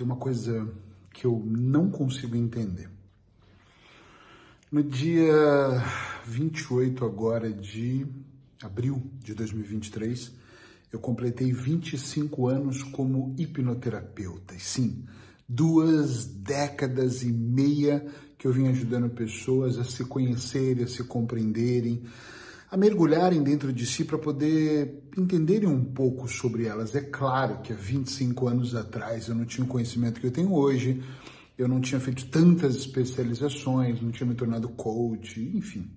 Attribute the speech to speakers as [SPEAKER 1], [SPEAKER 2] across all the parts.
[SPEAKER 1] tem uma coisa que eu não consigo entender. No dia 28 agora de abril de 2023, eu completei 25 anos como hipnoterapeuta. E sim, duas décadas e meia que eu vim ajudando pessoas a se conhecerem, a se compreenderem, a mergulharem dentro de si para poder entenderem um pouco sobre elas. É claro que há 25 anos atrás eu não tinha o conhecimento que eu tenho hoje, eu não tinha feito tantas especializações, não tinha me tornado coach, enfim.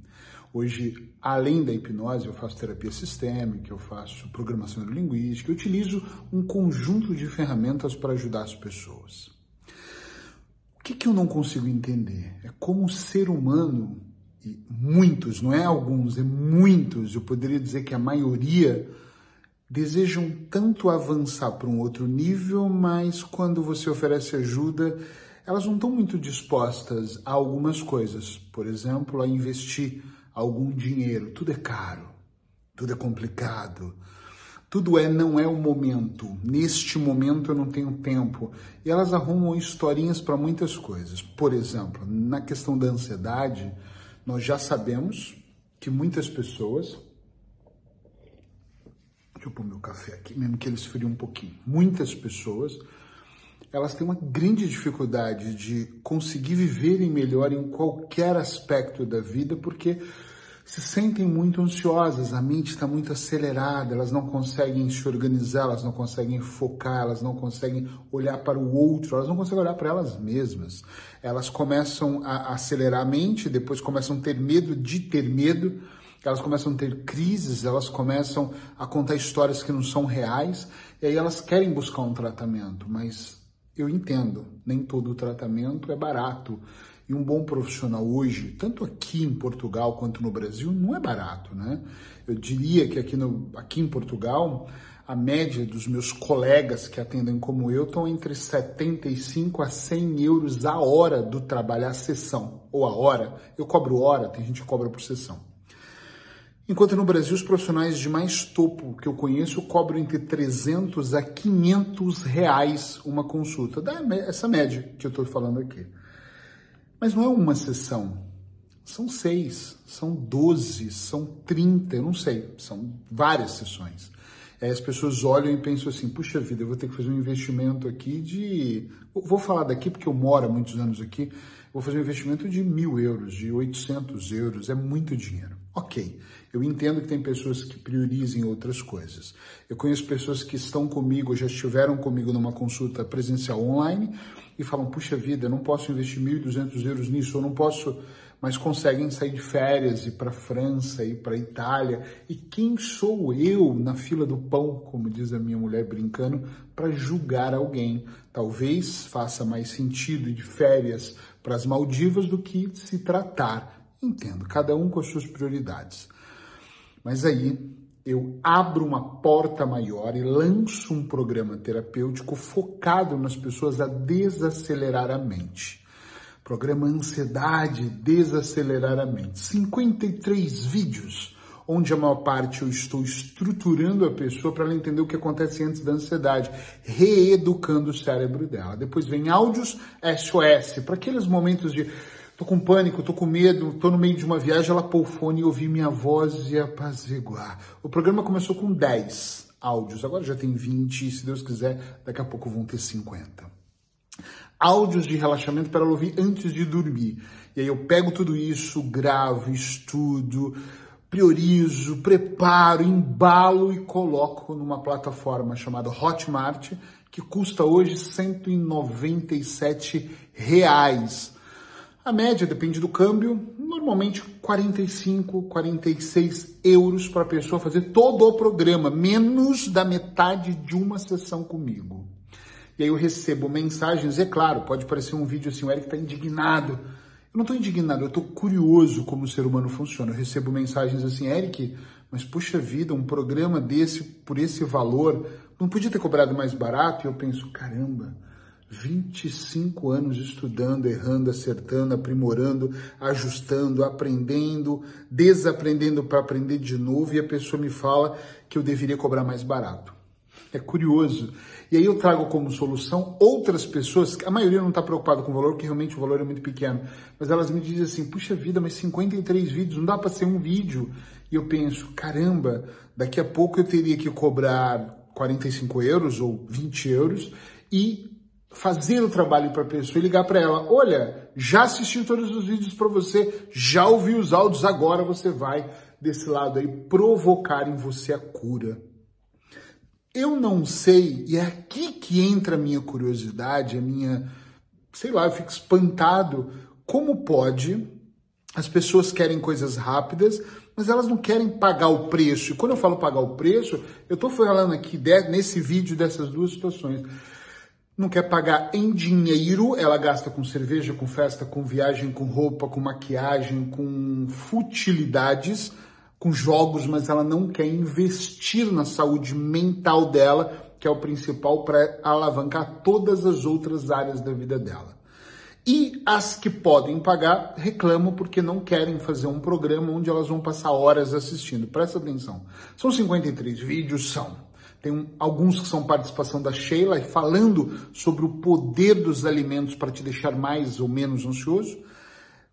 [SPEAKER 1] Hoje, além da hipnose, eu faço terapia sistêmica, eu faço programação neurolinguística, eu utilizo um conjunto de ferramentas para ajudar as pessoas. O que, que eu não consigo entender? É como o ser humano muitos, não é alguns, é muitos, eu poderia dizer que a maioria desejam tanto avançar para um outro nível, mas quando você oferece ajuda, elas não estão muito dispostas a algumas coisas. Por exemplo, a investir algum dinheiro. Tudo é caro, tudo é complicado. Tudo é não é o momento. Neste momento eu não tenho tempo. E elas arrumam historinhas para muitas coisas. Por exemplo, na questão da ansiedade, nós já sabemos que muitas pessoas. Deixa eu pôr meu café aqui, mesmo que ele esfrie um pouquinho. Muitas pessoas elas têm uma grande dificuldade de conseguir viverem melhor em qualquer aspecto da vida, porque se sentem muito ansiosas, a mente está muito acelerada, elas não conseguem se organizar, elas não conseguem focar, elas não conseguem olhar para o outro, elas não conseguem olhar para elas mesmas. Elas começam a acelerar a mente, depois começam a ter medo de ter medo, elas começam a ter crises, elas começam a contar histórias que não são reais, e aí elas querem buscar um tratamento, mas eu entendo, nem todo tratamento é barato. E um bom profissional hoje, tanto aqui em Portugal quanto no Brasil, não é barato, né? Eu diria que aqui, no, aqui em Portugal, a média dos meus colegas que atendem como eu estão entre 75 a 100 euros a hora do trabalho, a sessão, ou a hora. Eu cobro hora, tem gente que cobra por sessão. Enquanto no Brasil, os profissionais de mais topo que eu conheço cobram entre 300 a 500 reais uma consulta. Dá essa média que eu estou falando aqui. Mas não é uma sessão, são seis, são doze, são trinta, eu não sei, são várias sessões. As pessoas olham e pensam assim, puxa vida, eu vou ter que fazer um investimento aqui de... Vou falar daqui porque eu moro há muitos anos aqui, vou fazer um investimento de mil euros, de 800 euros, é muito dinheiro. Ok, eu entendo que tem pessoas que priorizem outras coisas. Eu conheço pessoas que estão comigo, já estiveram comigo numa consulta presencial online, e falam: puxa vida, não posso investir 1.200 euros nisso, eu não posso, mas conseguem sair de férias, ir para França, ir para Itália. E quem sou eu na fila do pão, como diz a minha mulher brincando, para julgar alguém? Talvez faça mais sentido ir de férias para as Maldivas do que se tratar. Entendo, cada um com as suas prioridades. Mas aí eu abro uma porta maior e lanço um programa terapêutico focado nas pessoas a desacelerar a mente. Programa Ansiedade Desacelerar a Mente. 53 vídeos, onde a maior parte eu estou estruturando a pessoa para ela entender o que acontece antes da ansiedade, reeducando o cérebro dela. Depois vem áudios SOS, para aqueles momentos de Tô com pânico, tô com medo, tô no meio de uma viagem, ela pôr o fone e ouvir minha voz e apaziguar. O programa começou com 10 áudios, agora já tem 20 e se Deus quiser, daqui a pouco vão ter 50. Áudios de relaxamento para ela ouvir antes de dormir. E aí eu pego tudo isso, gravo, estudo, priorizo, preparo, embalo e coloco numa plataforma chamada Hotmart, que custa hoje 197 reais a média depende do câmbio, normalmente 45, 46 euros para a pessoa fazer todo o programa, menos da metade de uma sessão comigo. E aí eu recebo mensagens, é claro, pode parecer um vídeo assim, o Eric está indignado. Eu não estou indignado, eu estou curioso como o ser humano funciona. Eu recebo mensagens assim, Eric, mas puxa vida, um programa desse, por esse valor, não podia ter cobrado mais barato? E eu penso, caramba, 25 anos estudando, errando, acertando, aprimorando, ajustando, aprendendo, desaprendendo para aprender de novo e a pessoa me fala que eu deveria cobrar mais barato. É curioso. E aí eu trago como solução outras pessoas, a maioria não está preocupada com o valor, porque realmente o valor é muito pequeno, mas elas me dizem assim, puxa vida, mas 53 vídeos, não dá para ser um vídeo. E eu penso, caramba, daqui a pouco eu teria que cobrar 45 euros ou 20 euros e fazer o trabalho para a pessoa e ligar para ela: olha, já assisti todos os vídeos para você, já ouvi os áudios, agora você vai desse lado aí provocar em você a cura. Eu não sei, e é aqui que entra a minha curiosidade, a minha, sei lá, eu fico espantado como pode as pessoas querem coisas rápidas, mas elas não querem pagar o preço. E quando eu falo pagar o preço, eu estou falando aqui nesse vídeo dessas duas situações não quer pagar em dinheiro, ela gasta com cerveja, com festa, com viagem, com roupa, com maquiagem, com futilidades, com jogos, mas ela não quer investir na saúde mental dela, que é o principal para alavancar todas as outras áreas da vida dela. E as que podem pagar reclamam porque não querem fazer um programa onde elas vão passar horas assistindo. Presta atenção. São 53 vídeos, são. Tem alguns que são participação da Sheila, falando sobre o poder dos alimentos para te deixar mais ou menos ansioso.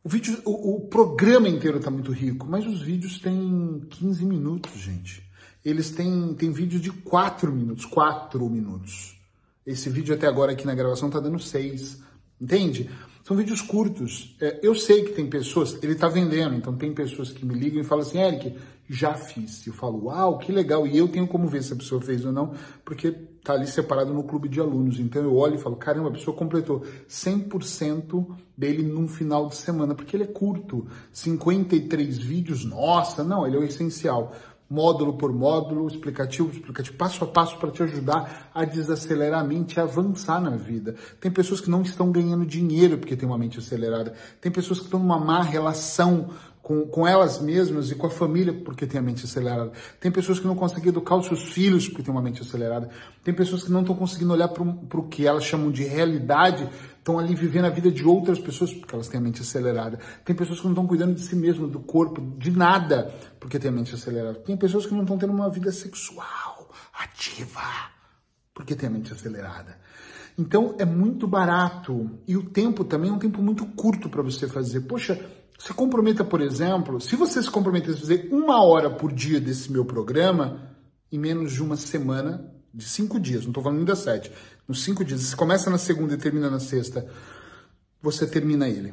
[SPEAKER 1] O, vídeo, o, o programa inteiro está muito rico, mas os vídeos têm 15 minutos, gente. Eles têm, têm vídeo de 4 minutos, 4 minutos. Esse vídeo até agora aqui na gravação está dando 6, entende? São vídeos curtos. É, eu sei que tem pessoas, ele está vendendo, então tem pessoas que me ligam e falam assim, Eric, já fiz. Eu falo, uau, que legal. E eu tenho como ver se a pessoa fez ou não, porque tá ali separado no clube de alunos. Então eu olho e falo, caramba, a pessoa completou 100% dele num final de semana, porque ele é curto. 53 vídeos, nossa, não, ele é o essencial. Módulo por módulo, explicativo, explicativo, passo a passo para te ajudar a desacelerar a mente e avançar na vida. Tem pessoas que não estão ganhando dinheiro porque tem uma mente acelerada. Tem pessoas que estão numa má relação com, com elas mesmas e com a família porque tem a mente acelerada. Tem pessoas que não conseguem educar os seus filhos porque tem uma mente acelerada. Tem pessoas que não estão conseguindo olhar para o que elas chamam de realidade, estão ali vivendo a vida de outras pessoas porque elas têm a mente acelerada. Tem pessoas que não estão cuidando de si mesmas, do corpo, de nada porque tem a mente acelerada. Tem pessoas que não estão tendo uma vida sexual ativa porque tem a mente acelerada. Então é muito barato e o tempo também é um tempo muito curto para você fazer. Poxa, se comprometa, por exemplo, se você se comprometer a fazer uma hora por dia desse meu programa, em menos de uma semana, de cinco dias, não estou falando ainda sete, nos cinco dias, você começa na segunda e termina na sexta, você termina ele.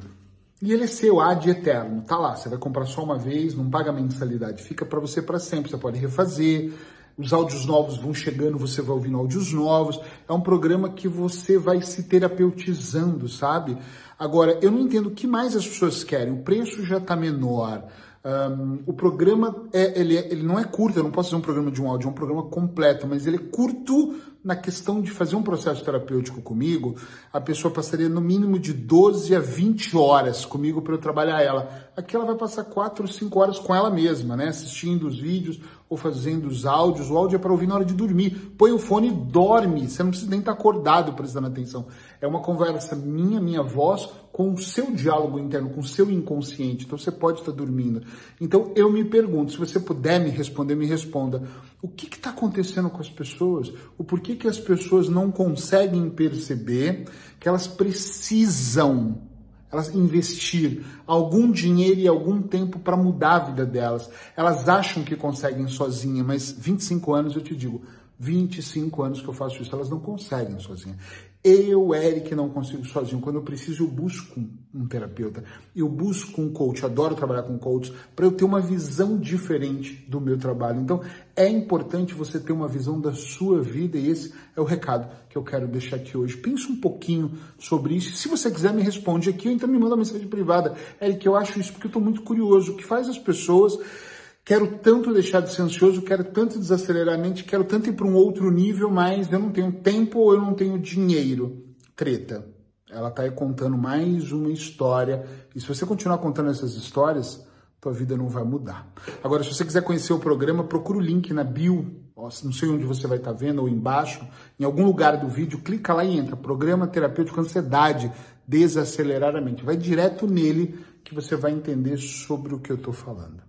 [SPEAKER 1] E ele é seu, ad eterno, tá lá, você vai comprar só uma vez, não paga mensalidade, fica para você para sempre, você pode refazer, os áudios novos vão chegando, você vai ouvindo áudios novos. É um programa que você vai se terapeutizando, sabe? Agora, eu não entendo o que mais as pessoas querem. O preço já está menor. Um, o programa é, ele, é, ele não é curto, eu não posso fazer um programa de um áudio, é um programa completo, mas ele é curto na questão de fazer um processo terapêutico comigo. A pessoa passaria no mínimo de 12 a 20 horas comigo para eu trabalhar ela. Aqui ela vai passar 4 ou 5 horas com ela mesma, né? Assistindo os vídeos ou fazendo os áudios. O áudio é para ouvir na hora de dormir. Põe o fone e dorme. Você não precisa nem estar tá acordado prestando atenção. É uma conversa minha, minha voz, com o seu diálogo interno, com o seu inconsciente. Então você pode estar dormindo. Então eu me pergunto, se você puder me responder, me responda. O que está acontecendo com as pessoas? O porquê que as pessoas não conseguem perceber que elas precisam elas investir algum dinheiro e algum tempo para mudar a vida delas. Elas acham que conseguem sozinha, mas 25 anos eu te digo, 25 anos que eu faço isso, elas não conseguem sozinha. Eu, Eric, não consigo sozinho. Quando eu preciso, eu busco um terapeuta. Eu busco um coach. Adoro trabalhar com coaches para eu ter uma visão diferente do meu trabalho. Então, é importante você ter uma visão da sua vida e esse é o recado que eu quero deixar aqui hoje. Pense um pouquinho sobre isso. Se você quiser, me responde aqui ou então me manda uma mensagem privada. Eric, eu acho isso porque eu estou muito curioso. O que faz as pessoas quero tanto deixar de ser ansioso, quero tanto desacelerar a mente, quero tanto ir para um outro nível, mas eu não tenho tempo ou eu não tenho dinheiro. Treta. Ela está aí contando mais uma história. E se você continuar contando essas histórias, tua vida não vai mudar. Agora, se você quiser conhecer o programa, procura o link na bio. Não sei onde você vai estar tá vendo ou embaixo, em algum lugar do vídeo, clica lá e entra. Programa Terapêutico Ansiedade, Desacelerar a Mente. Vai direto nele que você vai entender sobre o que eu estou falando.